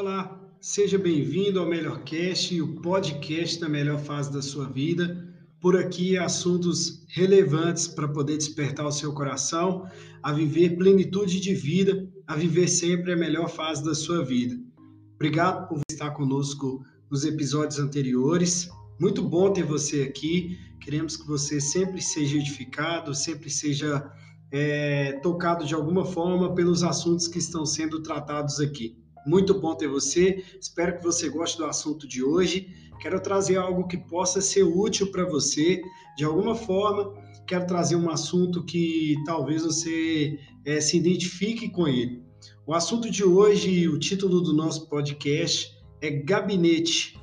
Olá, seja bem-vindo ao Melhor Cast, o podcast da melhor fase da sua vida. Por aqui, assuntos relevantes para poder despertar o seu coração a viver plenitude de vida, a viver sempre a melhor fase da sua vida. Obrigado por estar conosco nos episódios anteriores. Muito bom ter você aqui. Queremos que você sempre seja edificado, sempre seja é, tocado de alguma forma pelos assuntos que estão sendo tratados aqui. Muito bom ter você. Espero que você goste do assunto de hoje. Quero trazer algo que possa ser útil para você de alguma forma. Quero trazer um assunto que talvez você é, se identifique com ele. O assunto de hoje, o título do nosso podcast é gabinete.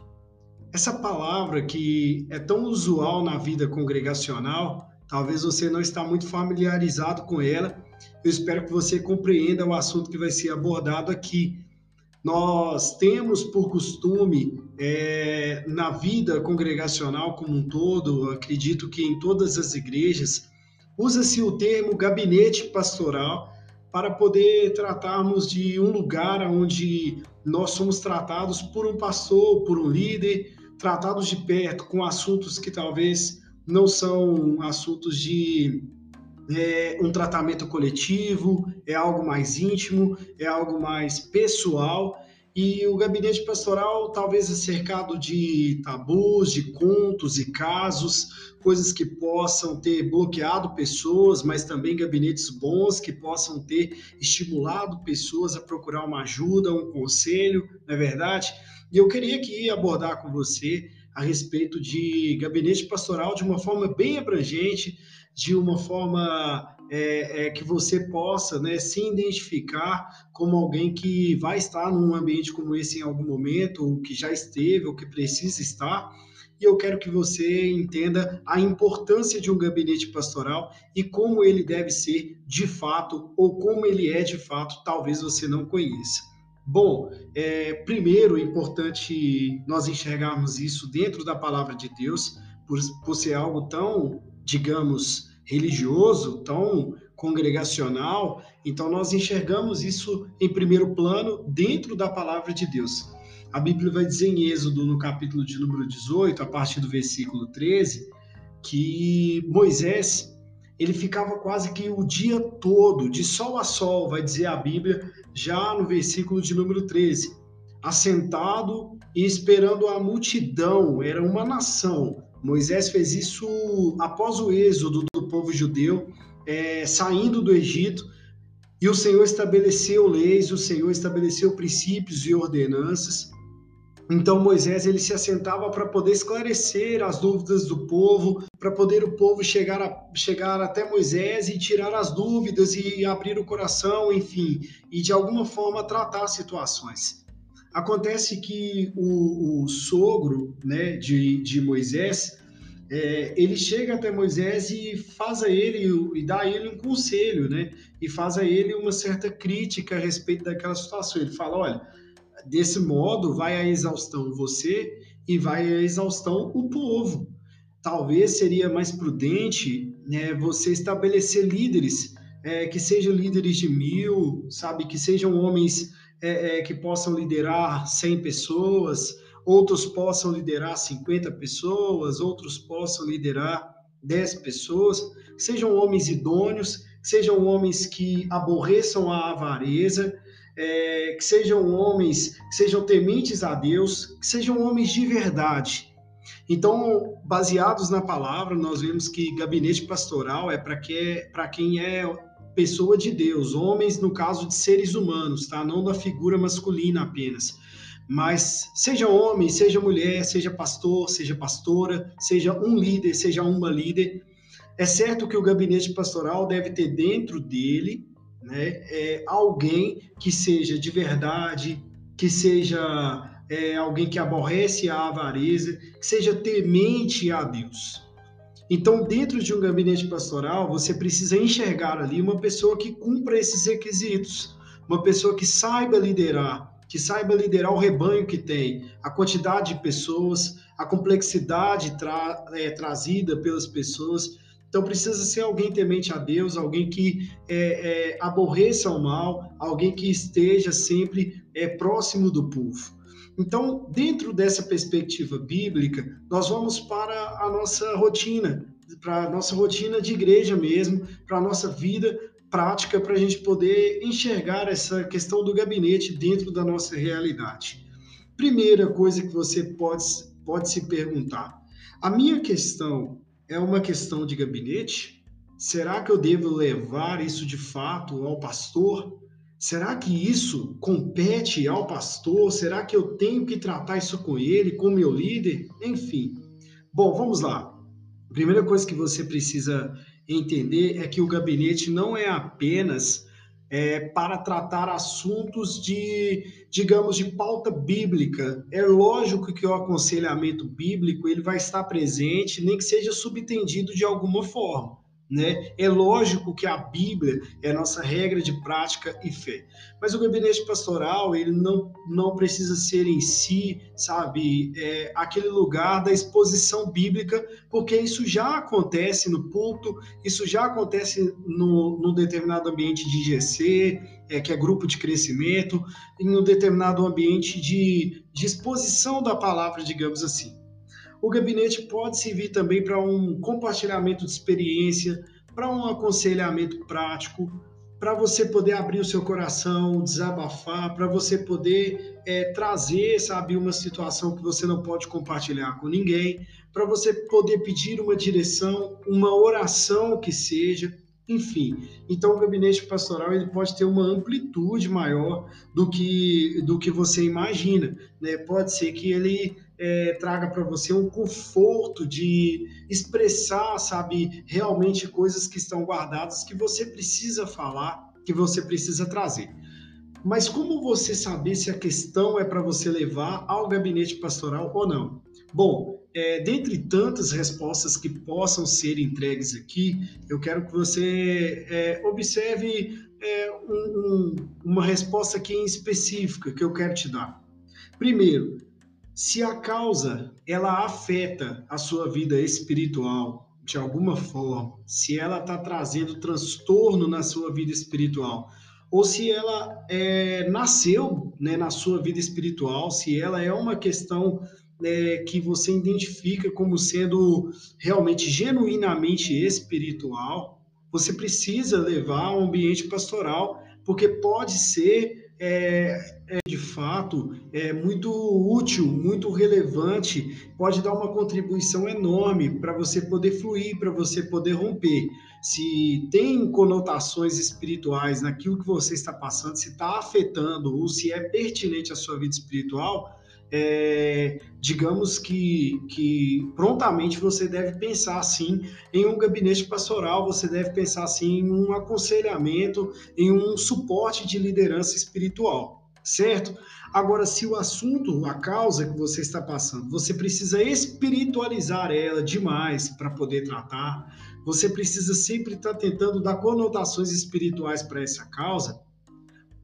Essa palavra que é tão usual na vida congregacional, talvez você não está muito familiarizado com ela. Eu espero que você compreenda o assunto que vai ser abordado aqui. Nós temos por costume, é, na vida congregacional como um todo, acredito que em todas as igrejas, usa-se o termo gabinete pastoral para poder tratarmos de um lugar onde nós somos tratados por um pastor, por um líder, tratados de perto com assuntos que talvez não são assuntos de é um tratamento coletivo, é algo mais íntimo, é algo mais pessoal. E o gabinete pastoral talvez é cercado de tabus, de contos e casos, coisas que possam ter bloqueado pessoas, mas também gabinetes bons que possam ter estimulado pessoas a procurar uma ajuda, um conselho, não é verdade? E eu queria aqui abordar com você a respeito de gabinete pastoral de uma forma bem abrangente, de uma forma é, é, que você possa né, se identificar como alguém que vai estar num ambiente como esse em algum momento, ou que já esteve, ou que precisa estar. E eu quero que você entenda a importância de um gabinete pastoral e como ele deve ser de fato, ou como ele é de fato, talvez você não conheça. Bom, é, primeiro é importante nós enxergarmos isso dentro da palavra de Deus, por, por ser algo tão digamos, religioso, tão congregacional, então nós enxergamos isso em primeiro plano dentro da palavra de Deus. A Bíblia vai dizer em Êxodo, no capítulo de número 18, a partir do versículo 13, que Moisés ele ficava quase que o dia todo, de sol a sol, vai dizer a Bíblia, já no versículo de número 13, assentado e esperando a multidão, era uma nação, Moisés fez isso após o êxodo do povo judeu, é, saindo do Egito, e o Senhor estabeleceu leis, o Senhor estabeleceu princípios e ordenanças. Então Moisés ele se assentava para poder esclarecer as dúvidas do povo, para poder o povo chegar, a, chegar até Moisés e tirar as dúvidas e abrir o coração, enfim, e de alguma forma tratar situações. Acontece que o, o sogro né, de, de Moisés, é, ele chega até Moisés e faz a ele e dá a ele um conselho, né? E faz a ele uma certa crítica a respeito daquela situação. Ele fala, olha, desse modo vai a exaustão você e vai a exaustão o povo. Talvez seria mais prudente né, você estabelecer líderes é, que sejam líderes de mil, sabe, que sejam homens é, é, que possam liderar 100 pessoas, outros possam liderar 50 pessoas, outros possam liderar 10 pessoas, sejam homens idôneos, sejam homens que aborreçam a avareza, é, que sejam homens que sejam tementes a Deus, que sejam homens de verdade. Então, baseados na palavra, nós vemos que gabinete pastoral é para que, quem é pessoa de Deus, homens no caso de seres humanos, tá? Não da figura masculina apenas. Mas seja homem, seja mulher, seja pastor, seja pastora, seja um líder, seja uma líder, é certo que o gabinete pastoral deve ter dentro dele né, é, alguém que seja de verdade, que seja é, alguém que aborrece a avareza, que seja temente a Deus. Então, dentro de um gabinete pastoral, você precisa enxergar ali uma pessoa que cumpra esses requisitos, uma pessoa que saiba liderar, que saiba liderar o rebanho que tem, a quantidade de pessoas, a complexidade tra é, trazida pelas pessoas. Então precisa ser alguém temente a Deus, alguém que é, é, aborreça o mal, alguém que esteja sempre é, próximo do povo. Então, dentro dessa perspectiva bíblica, nós vamos para a nossa rotina, para a nossa rotina de igreja mesmo, para a nossa vida prática, para a gente poder enxergar essa questão do gabinete dentro da nossa realidade. Primeira coisa que você pode, pode se perguntar: a minha questão é uma questão de gabinete? Será que eu devo levar isso de fato ao pastor? Será que isso compete ao pastor? Será que eu tenho que tratar isso com ele, com meu líder? Enfim. Bom, vamos lá. A primeira coisa que você precisa entender é que o gabinete não é apenas é, para tratar assuntos de, digamos, de pauta bíblica. É lógico que o aconselhamento bíblico ele vai estar presente, nem que seja subtendido de alguma forma. Né? É lógico que a Bíblia é a nossa regra de prática e fé, mas o gabinete pastoral ele não, não precisa ser em si, sabe, é, aquele lugar da exposição bíblica, porque isso já acontece no culto, isso já acontece no, num determinado ambiente de GC, é, que é grupo de crescimento, em um determinado ambiente de, de exposição da palavra, digamos assim. O gabinete pode servir também para um compartilhamento de experiência, para um aconselhamento prático, para você poder abrir o seu coração, desabafar, para você poder é, trazer, sabe, uma situação que você não pode compartilhar com ninguém, para você poder pedir uma direção, uma oração que seja, enfim. Então o gabinete pastoral ele pode ter uma amplitude maior do que do que você imagina, né? Pode ser que ele é, traga para você um conforto de expressar, sabe, realmente coisas que estão guardadas que você precisa falar, que você precisa trazer. Mas como você saber se a questão é para você levar ao gabinete pastoral ou não? Bom, é, dentre tantas respostas que possam ser entregues aqui, eu quero que você é, observe é, um, um, uma resposta aqui em específica que eu quero te dar. Primeiro, se a causa ela afeta a sua vida espiritual de alguma forma, se ela está trazendo transtorno na sua vida espiritual, ou se ela é, nasceu né, na sua vida espiritual, se ela é uma questão é, que você identifica como sendo realmente genuinamente espiritual, você precisa levar ao ambiente pastoral, porque pode ser é, é, de fato é muito útil, muito relevante, pode dar uma contribuição enorme para você poder fluir, para você poder romper. Se tem conotações espirituais naquilo que você está passando, se está afetando ou se é pertinente à sua vida espiritual, é, digamos que, que prontamente você deve pensar assim em um gabinete pastoral, você deve pensar assim em um aconselhamento, em um suporte de liderança espiritual, certo? Agora, se o assunto, a causa que você está passando, você precisa espiritualizar ela demais para poder tratar, você precisa sempre estar tentando dar conotações espirituais para essa causa,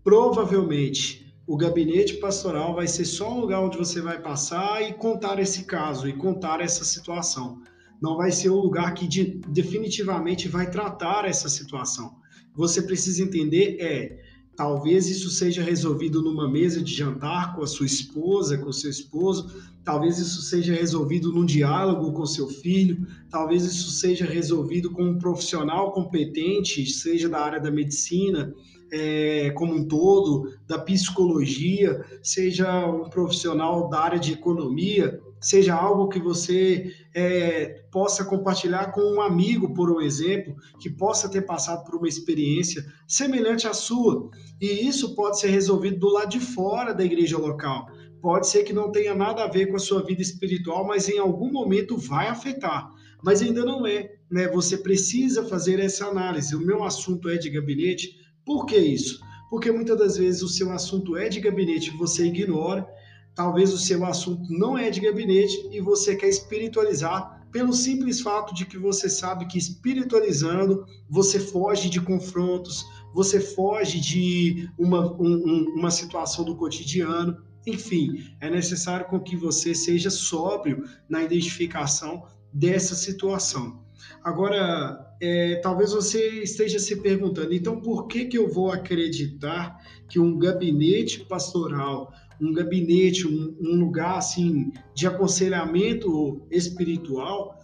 provavelmente o gabinete pastoral vai ser só um lugar onde você vai passar e contar esse caso e contar essa situação. Não vai ser o lugar que de, definitivamente vai tratar essa situação. Você precisa entender é Talvez isso seja resolvido numa mesa de jantar com a sua esposa, com o seu esposo. Talvez isso seja resolvido num diálogo com seu filho. Talvez isso seja resolvido com um profissional competente, seja da área da medicina, é, como um todo, da psicologia, seja um profissional da área de economia, seja algo que você é, possa compartilhar com um amigo, por um exemplo, que possa ter passado por uma experiência semelhante à sua. E isso pode ser resolvido do lado de fora da igreja local. Pode ser que não tenha nada a ver com a sua vida espiritual, mas em algum momento vai afetar. Mas ainda não é, né? Você precisa fazer essa análise. O meu assunto é de gabinete, por que isso? Porque muitas das vezes o seu assunto é de gabinete, você ignora, talvez o seu assunto não é de gabinete e você quer espiritualizar pelo simples fato de que você sabe que espiritualizando você foge de confrontos, você foge de uma, um, uma situação do cotidiano. Enfim, é necessário com que você seja sóbrio na identificação dessa situação. Agora, é, talvez você esteja se perguntando, então por que, que eu vou acreditar que um gabinete pastoral, um gabinete, um, um lugar assim de aconselhamento espiritual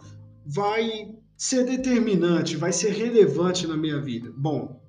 vai ser determinante, vai ser relevante na minha vida? Bom,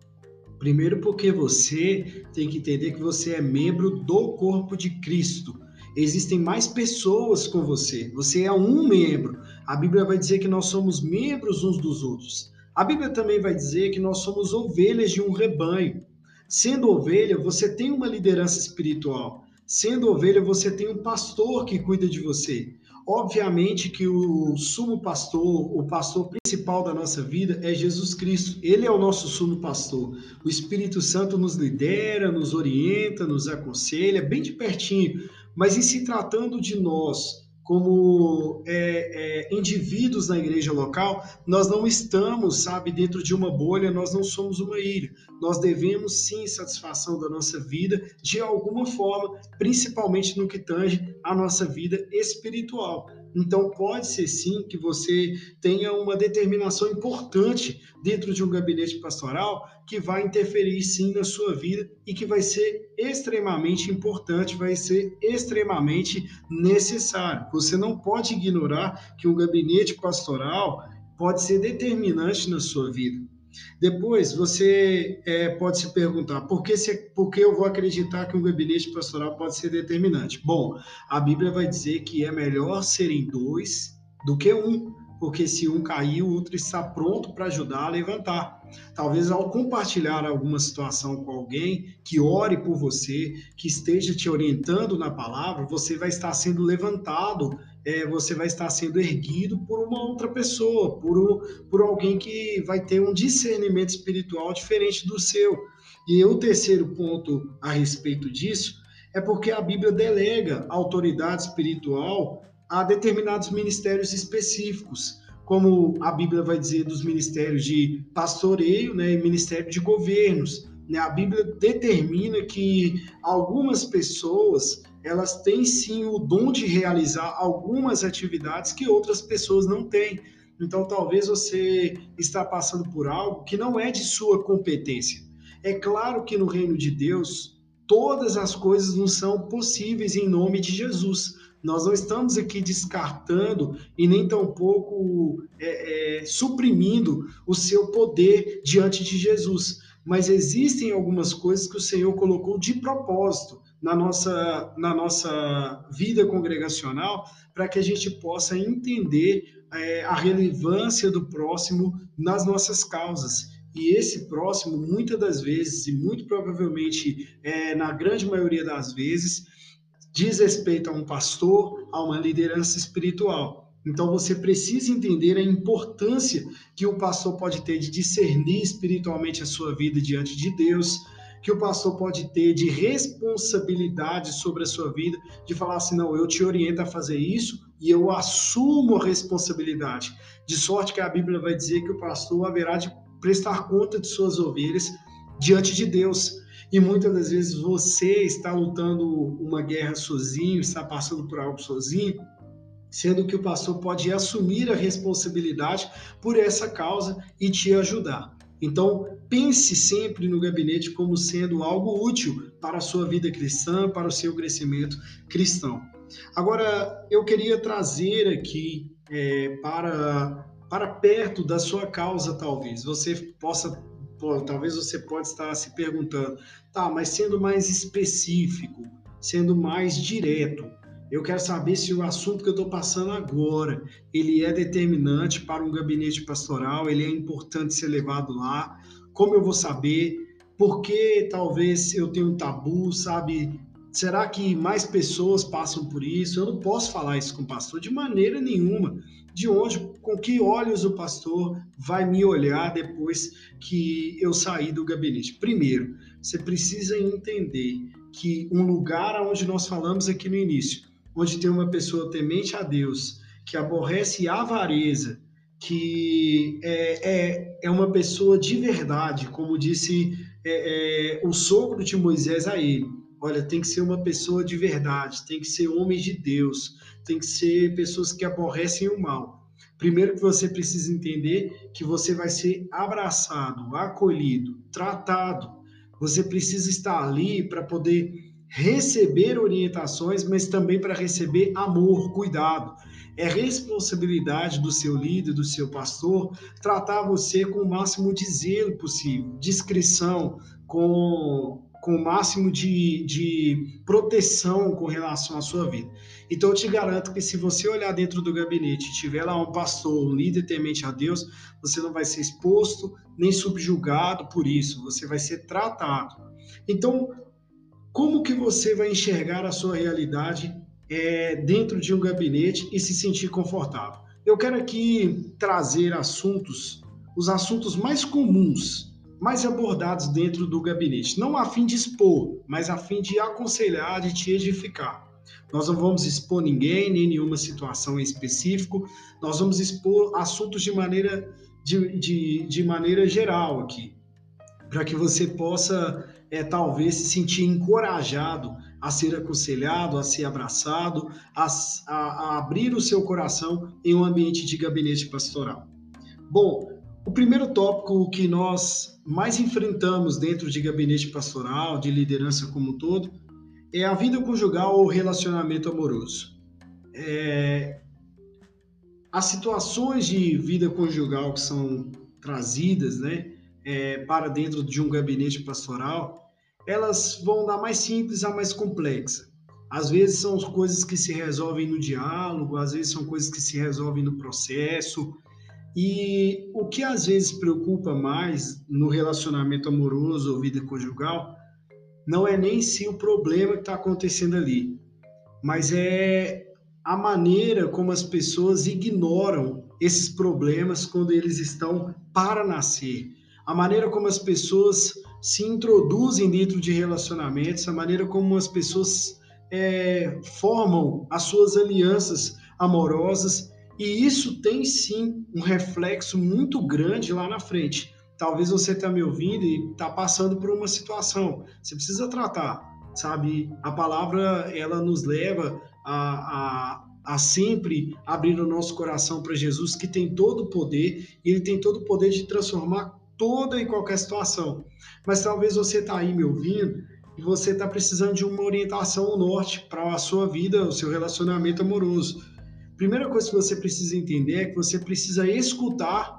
primeiro porque você tem que entender que você é membro do corpo de Cristo existem mais pessoas com você. Você é um membro. A Bíblia vai dizer que nós somos membros uns dos outros. A Bíblia também vai dizer que nós somos ovelhas de um rebanho. Sendo ovelha, você tem uma liderança espiritual. Sendo ovelha, você tem um pastor que cuida de você. Obviamente que o sumo pastor, o pastor principal da nossa vida é Jesus Cristo. Ele é o nosso sumo pastor. O Espírito Santo nos lidera, nos orienta, nos aconselha, bem de pertinho. Mas em se tratando de nós, como é, é, indivíduos na igreja local, nós não estamos, sabe, dentro de uma bolha, nós não somos uma ilha. Nós devemos sim satisfação da nossa vida de alguma forma, principalmente no que tange a nossa vida espiritual. Então, pode ser sim que você tenha uma determinação importante dentro de um gabinete pastoral que vai interferir sim na sua vida e que vai ser extremamente importante, vai ser extremamente necessário. Você não pode ignorar que um gabinete pastoral pode ser determinante na sua vida. Depois, você é, pode se perguntar por que, se, por que eu vou acreditar que um gabinete pastoral pode ser determinante? Bom, a Bíblia vai dizer que é melhor serem dois do que um, porque se um cair, o outro está pronto para ajudar a levantar. Talvez ao compartilhar alguma situação com alguém que ore por você, que esteja te orientando na palavra, você vai estar sendo levantado é, você vai estar sendo erguido por uma outra pessoa, por, um, por alguém que vai ter um discernimento espiritual diferente do seu. E o terceiro ponto a respeito disso é porque a Bíblia delega autoridade espiritual a determinados ministérios específicos, como a Bíblia vai dizer dos ministérios de pastoreio né, e ministério de governos. Né? A Bíblia determina que algumas pessoas elas têm sim o dom de realizar algumas atividades que outras pessoas não têm. Então, talvez você está passando por algo que não é de sua competência. É claro que no reino de Deus, todas as coisas não são possíveis em nome de Jesus. Nós não estamos aqui descartando e nem tampouco é, é, suprimindo o seu poder diante de Jesus. Mas existem algumas coisas que o Senhor colocou de propósito na nossa, na nossa vida congregacional para que a gente possa entender é, a relevância do próximo nas nossas causas. E esse próximo, muitas das vezes, e muito provavelmente é, na grande maioria das vezes, diz respeito a um pastor, a uma liderança espiritual. Então você precisa entender a importância que o pastor pode ter de discernir espiritualmente a sua vida diante de Deus, que o pastor pode ter de responsabilidade sobre a sua vida, de falar assim: não, eu te oriento a fazer isso e eu assumo a responsabilidade. De sorte que a Bíblia vai dizer que o pastor haverá de prestar conta de suas ovelhas diante de Deus. E muitas das vezes você está lutando uma guerra sozinho, está passando por algo sozinho, sendo que o pastor pode assumir a responsabilidade por essa causa e te ajudar. Então, pense sempre no gabinete como sendo algo útil para a sua vida cristã, para o seu crescimento cristão. Agora, eu queria trazer aqui é, para, para perto da sua causa, talvez. Você possa, pô, talvez você possa estar se perguntando, tá, mas sendo mais específico, sendo mais direto, eu quero saber se o assunto que eu estou passando agora, ele é determinante para um gabinete pastoral, ele é importante ser levado lá. Como eu vou saber? Por que talvez eu tenha um tabu, sabe? Será que mais pessoas passam por isso? Eu não posso falar isso com o pastor de maneira nenhuma. De onde, com que olhos o pastor vai me olhar depois que eu sair do gabinete? Primeiro, você precisa entender que um lugar onde nós falamos aqui no início, onde tem uma pessoa temente a Deus, que aborrece a avareza, que é, é, é uma pessoa de verdade, como disse é, é, o sogro de Moisés a ele. Olha, tem que ser uma pessoa de verdade, tem que ser homem de Deus, tem que ser pessoas que aborrecem o mal. Primeiro que você precisa entender que você vai ser abraçado, acolhido, tratado. Você precisa estar ali para poder receber orientações, mas também para receber amor, cuidado. É responsabilidade do seu líder, do seu pastor, tratar você com o máximo de zelo possível, discrição, com com o máximo de, de proteção com relação à sua vida. Então, eu te garanto que se você olhar dentro do gabinete e tiver lá um pastor, um líder temente a Deus, você não vai ser exposto nem subjugado por isso, você vai ser tratado. Então, como que você vai enxergar a sua realidade é, dentro de um gabinete e se sentir confortável? Eu quero aqui trazer assuntos, os assuntos mais comuns mais abordados dentro do gabinete, não a fim de expor, mas a fim de aconselhar, de te edificar. Nós não vamos expor ninguém, nem nenhuma situação em específico, nós vamos expor assuntos de maneira, de, de, de maneira geral aqui, para que você possa, é, talvez, se sentir encorajado a ser aconselhado, a ser abraçado, a, a, a abrir o seu coração em um ambiente de gabinete pastoral. Bom, o primeiro tópico que nós mais enfrentamos dentro de gabinete pastoral, de liderança como um todo, é a vida conjugal ou relacionamento amoroso. É... As situações de vida conjugal que são trazidas né, é, para dentro de um gabinete pastoral, elas vão da mais simples à mais complexa. Às vezes são coisas que se resolvem no diálogo, às vezes são coisas que se resolvem no processo, e o que às vezes preocupa mais no relacionamento amoroso ou vida conjugal não é nem se o problema que está acontecendo ali, mas é a maneira como as pessoas ignoram esses problemas quando eles estão para nascer, a maneira como as pessoas se introduzem dentro de relacionamentos, a maneira como as pessoas é, formam as suas alianças amorosas e isso tem sim um reflexo muito grande lá na frente. Talvez você está me ouvindo e está passando por uma situação. Você precisa tratar, sabe? A palavra ela nos leva a, a, a sempre abrir o nosso coração para Jesus, que tem todo o poder e ele tem todo o poder de transformar toda e qualquer situação. Mas talvez você está aí me ouvindo e você está precisando de uma orientação ao norte para a sua vida, o seu relacionamento amoroso primeira coisa que você precisa entender é que você precisa escutar,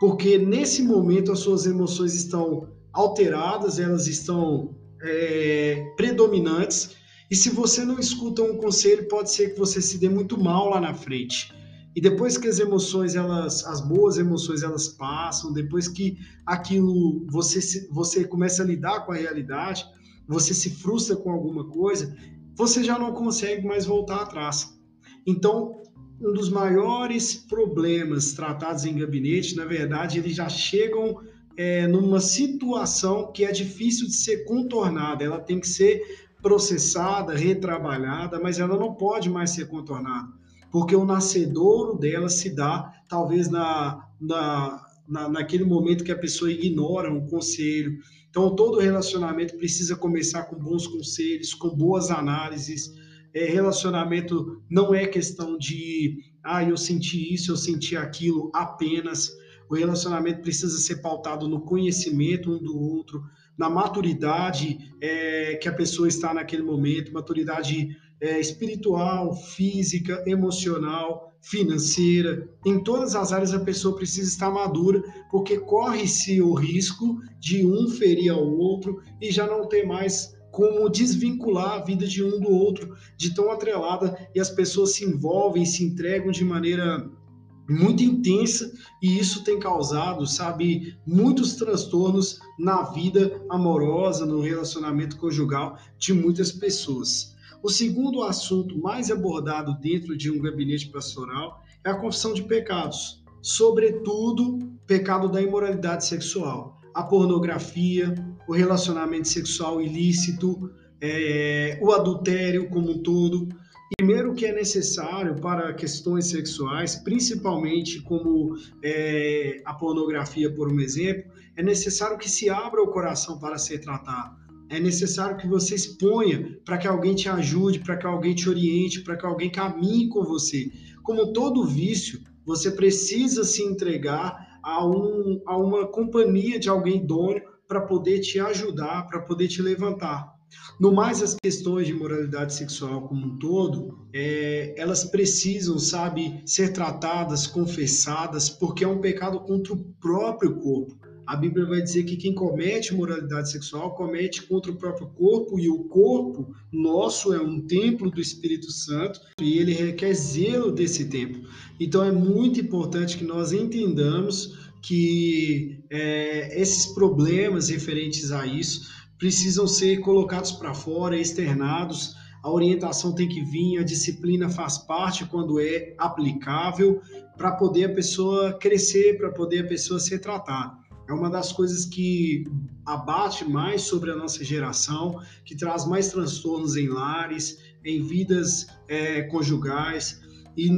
porque nesse momento as suas emoções estão alteradas, elas estão é, predominantes, e se você não escuta um conselho, pode ser que você se dê muito mal lá na frente. E depois que as emoções, elas, as boas emoções, elas passam, depois que aquilo você você começa a lidar com a realidade, você se frustra com alguma coisa, você já não consegue mais voltar atrás. Então, um dos maiores problemas tratados em gabinete, na verdade, eles já chegam é, numa situação que é difícil de ser contornada. Ela tem que ser processada, retrabalhada, mas ela não pode mais ser contornada, porque o nascedouro dela se dá talvez na, na, na, naquele momento que a pessoa ignora um conselho. Então, todo relacionamento precisa começar com bons conselhos, com boas análises, é, relacionamento não é questão de, ah, eu senti isso, eu senti aquilo apenas. O relacionamento precisa ser pautado no conhecimento um do outro, na maturidade é, que a pessoa está naquele momento, maturidade é, espiritual, física, emocional, financeira. Em todas as áreas a pessoa precisa estar madura, porque corre-se o risco de um ferir ao outro e já não ter mais como desvincular a vida de um do outro de tão atrelada e as pessoas se envolvem, se entregam de maneira muito intensa e isso tem causado, sabe, muitos transtornos na vida amorosa, no relacionamento conjugal de muitas pessoas. O segundo assunto mais abordado dentro de um gabinete pastoral é a confissão de pecados, sobretudo pecado da imoralidade sexual a pornografia, o relacionamento sexual ilícito, é, o adultério como um todo. Primeiro que é necessário para questões sexuais, principalmente como é, a pornografia, por um exemplo, é necessário que se abra o coração para ser tratado. É necessário que você exponha para que alguém te ajude, para que alguém te oriente, para que alguém caminhe com você. Como todo vício, você precisa se entregar a, um, a uma companhia de alguém idôneo para poder te ajudar, para poder te levantar. No mais, as questões de moralidade sexual como um todo, é, elas precisam, sabe, ser tratadas, confessadas, porque é um pecado contra o próprio corpo. A Bíblia vai dizer que quem comete moralidade sexual comete contra o próprio corpo, e o corpo nosso é um templo do Espírito Santo e ele requer zelo desse templo. Então é muito importante que nós entendamos que é, esses problemas referentes a isso precisam ser colocados para fora, externados. A orientação tem que vir, a disciplina faz parte quando é aplicável para poder a pessoa crescer, para poder a pessoa ser tratada. É uma das coisas que abate mais sobre a nossa geração, que traz mais transtornos em lares, em vidas é, conjugais e,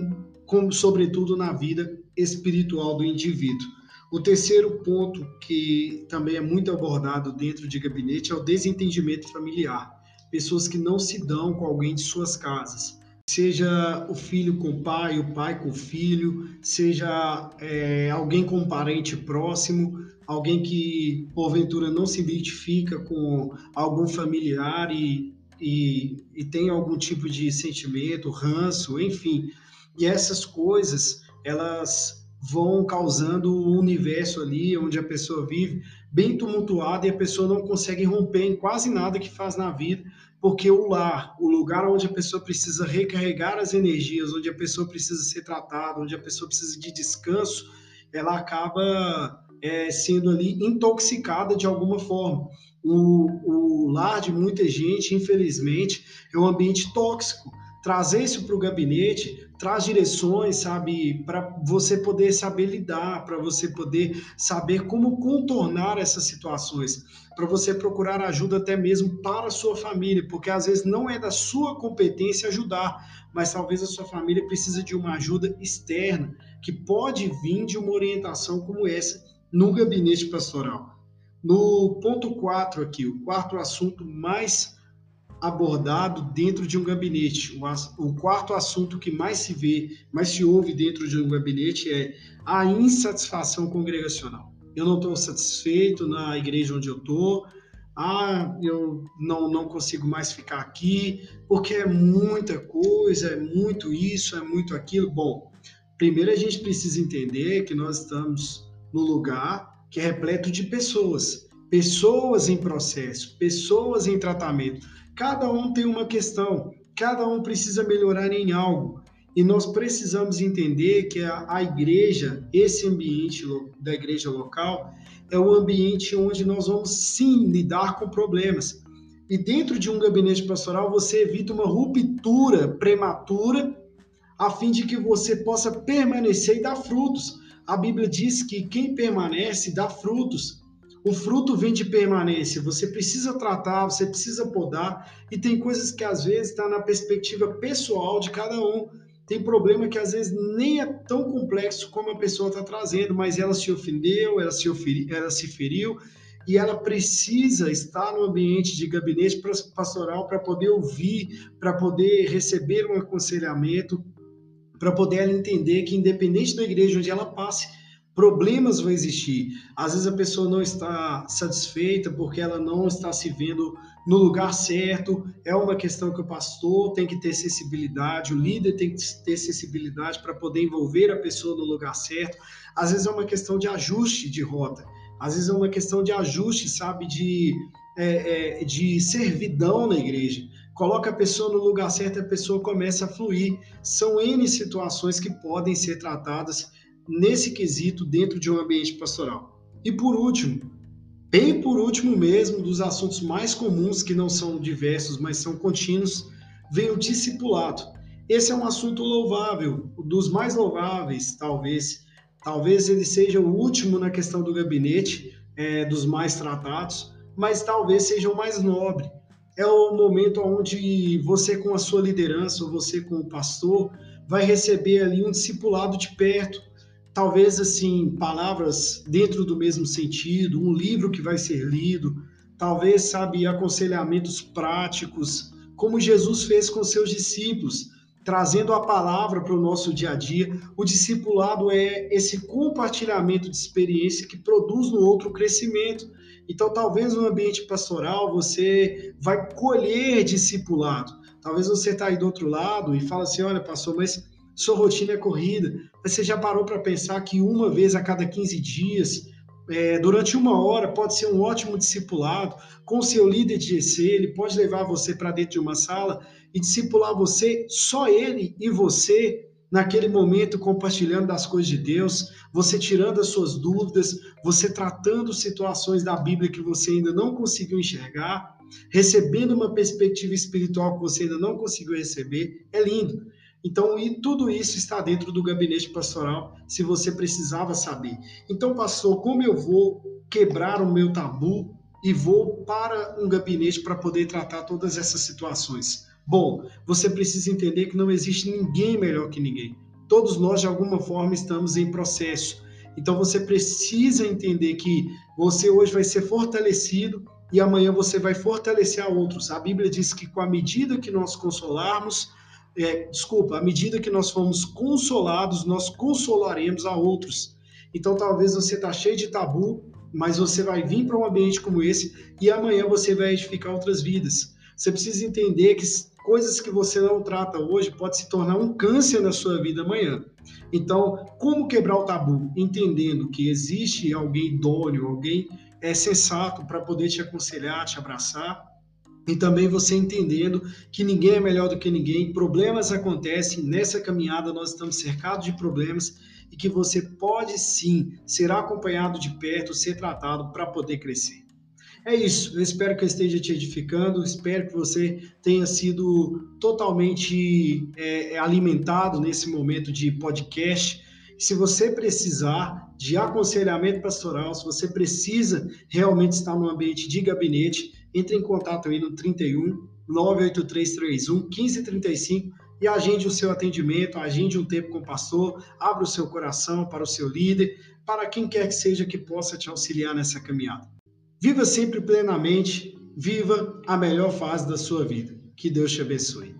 sobretudo, na vida espiritual do indivíduo. O terceiro ponto que também é muito abordado dentro de gabinete é o desentendimento familiar. Pessoas que não se dão com alguém de suas casas. Seja o filho com o pai, o pai com o filho, seja é, alguém com um parente próximo, alguém que porventura não se identifica com algum familiar e, e, e tem algum tipo de sentimento, ranço, enfim. E essas coisas, elas vão causando um universo ali onde a pessoa vive bem tumultuado e a pessoa não consegue romper em quase nada que faz na vida, porque o lar, o lugar onde a pessoa precisa recarregar as energias, onde a pessoa precisa ser tratada, onde a pessoa precisa de descanso, ela acaba é, sendo ali intoxicada de alguma forma. O, o lar de muita gente, infelizmente, é um ambiente tóxico trazer isso para o gabinete traz direções, sabe, para você poder saber lidar, para você poder saber como contornar essas situações, para você procurar ajuda até mesmo para a sua família, porque às vezes não é da sua competência ajudar, mas talvez a sua família precisa de uma ajuda externa, que pode vir de uma orientação como essa no gabinete pastoral. No ponto 4 aqui, o quarto assunto mais abordado dentro de um gabinete. O, quarto assunto que mais se vê, mais se ouve dentro de um gabinete é a insatisfação congregacional. Eu não estou satisfeito na igreja onde eu estou. Ah, eu não, não consigo mais ficar aqui, porque é muita coisa, é muito isso, é muito aquilo. Bom, primeiro a gente precisa entender que nós estamos no lugar que é repleto de pessoas, pessoas em processo, pessoas em tratamento Cada um tem uma questão, cada um precisa melhorar em algo. E nós precisamos entender que a, a igreja, esse ambiente da igreja local, é o ambiente onde nós vamos sim lidar com problemas. E dentro de um gabinete pastoral, você evita uma ruptura prematura, a fim de que você possa permanecer e dar frutos. A Bíblia diz que quem permanece dá frutos. O fruto vem de permanência. Você precisa tratar, você precisa podar. E tem coisas que às vezes está na perspectiva pessoal de cada um. Tem problema que às vezes nem é tão complexo como a pessoa está trazendo, mas ela se ofendeu, ela se, oferi, ela se feriu e ela precisa estar no ambiente de gabinete pastoral para poder ouvir, para poder receber um aconselhamento, para poder ela entender que independente da igreja onde ela passe, problemas vão existir. Às vezes a pessoa não está satisfeita porque ela não está se vendo no lugar certo. É uma questão que o pastor tem que ter sensibilidade, o líder tem que ter sensibilidade para poder envolver a pessoa no lugar certo. Às vezes é uma questão de ajuste de rota. Às vezes é uma questão de ajuste, sabe, de, é, é, de servidão na igreja. Coloca a pessoa no lugar certo, a pessoa começa a fluir. São N situações que podem ser tratadas nesse quesito dentro de um ambiente pastoral. E por último, bem por último mesmo, dos assuntos mais comuns que não são diversos, mas são contínuos, vem o discipulado. Esse é um assunto louvável, dos mais louváveis, talvez. Talvez ele seja o último na questão do gabinete, é, dos mais tratados, mas talvez seja o mais nobre. É o momento onde você, com a sua liderança, ou você, com o pastor, vai receber ali um discipulado de perto, talvez assim palavras dentro do mesmo sentido, um livro que vai ser lido, talvez sabe aconselhamentos práticos, como Jesus fez com seus discípulos. trazendo a palavra para o nosso dia a dia. O discipulado é esse compartilhamento de experiência que produz no outro crescimento. Então, talvez no ambiente pastoral você vai colher discipulado. Talvez você está aí do outro lado e fala assim: olha, pastor, mas sua rotina é corrida. Mas você já parou para pensar que uma vez a cada 15 dias, é, durante uma hora, pode ser um ótimo discipulado com seu líder de GC, ele pode levar você para dentro de uma sala e discipular você, só ele e você, naquele momento compartilhando das coisas de Deus, você tirando as suas dúvidas, você tratando situações da Bíblia que você ainda não conseguiu enxergar, recebendo uma perspectiva espiritual que você ainda não conseguiu receber, é lindo. Então, e tudo isso está dentro do gabinete pastoral, se você precisava saber. Então, pastor, como eu vou quebrar o meu tabu e vou para um gabinete para poder tratar todas essas situações? Bom, você precisa entender que não existe ninguém melhor que ninguém. Todos nós, de alguma forma, estamos em processo. Então você precisa entender que você hoje vai ser fortalecido e amanhã você vai fortalecer a outros. A Bíblia diz que com a medida que nós consolarmos, é, desculpa, à medida que nós formos consolados, nós consolaremos a outros. Então talvez você está cheio de tabu, mas você vai vir para um ambiente como esse e amanhã você vai edificar outras vidas. Você precisa entender que coisas que você não trata hoje pode se tornar um câncer na sua vida amanhã. Então, como quebrar o tabu? Entendendo que existe alguém idôneo, alguém é sensato para poder te aconselhar, te abraçar, e também você entendendo que ninguém é melhor do que ninguém, problemas acontecem, nessa caminhada nós estamos cercados de problemas e que você pode sim ser acompanhado de perto, ser tratado para poder crescer. É isso. Eu espero que eu esteja te edificando. Espero que você tenha sido totalmente é, alimentado nesse momento de podcast. Se você precisar de aconselhamento pastoral, se você precisa realmente estar no ambiente de gabinete, entre em contato aí no 31 98331 1535 e agende o seu atendimento, agende um tempo com o pastor, abra o seu coração para o seu líder, para quem quer que seja que possa te auxiliar nessa caminhada. Viva sempre plenamente, viva a melhor fase da sua vida. Que Deus te abençoe.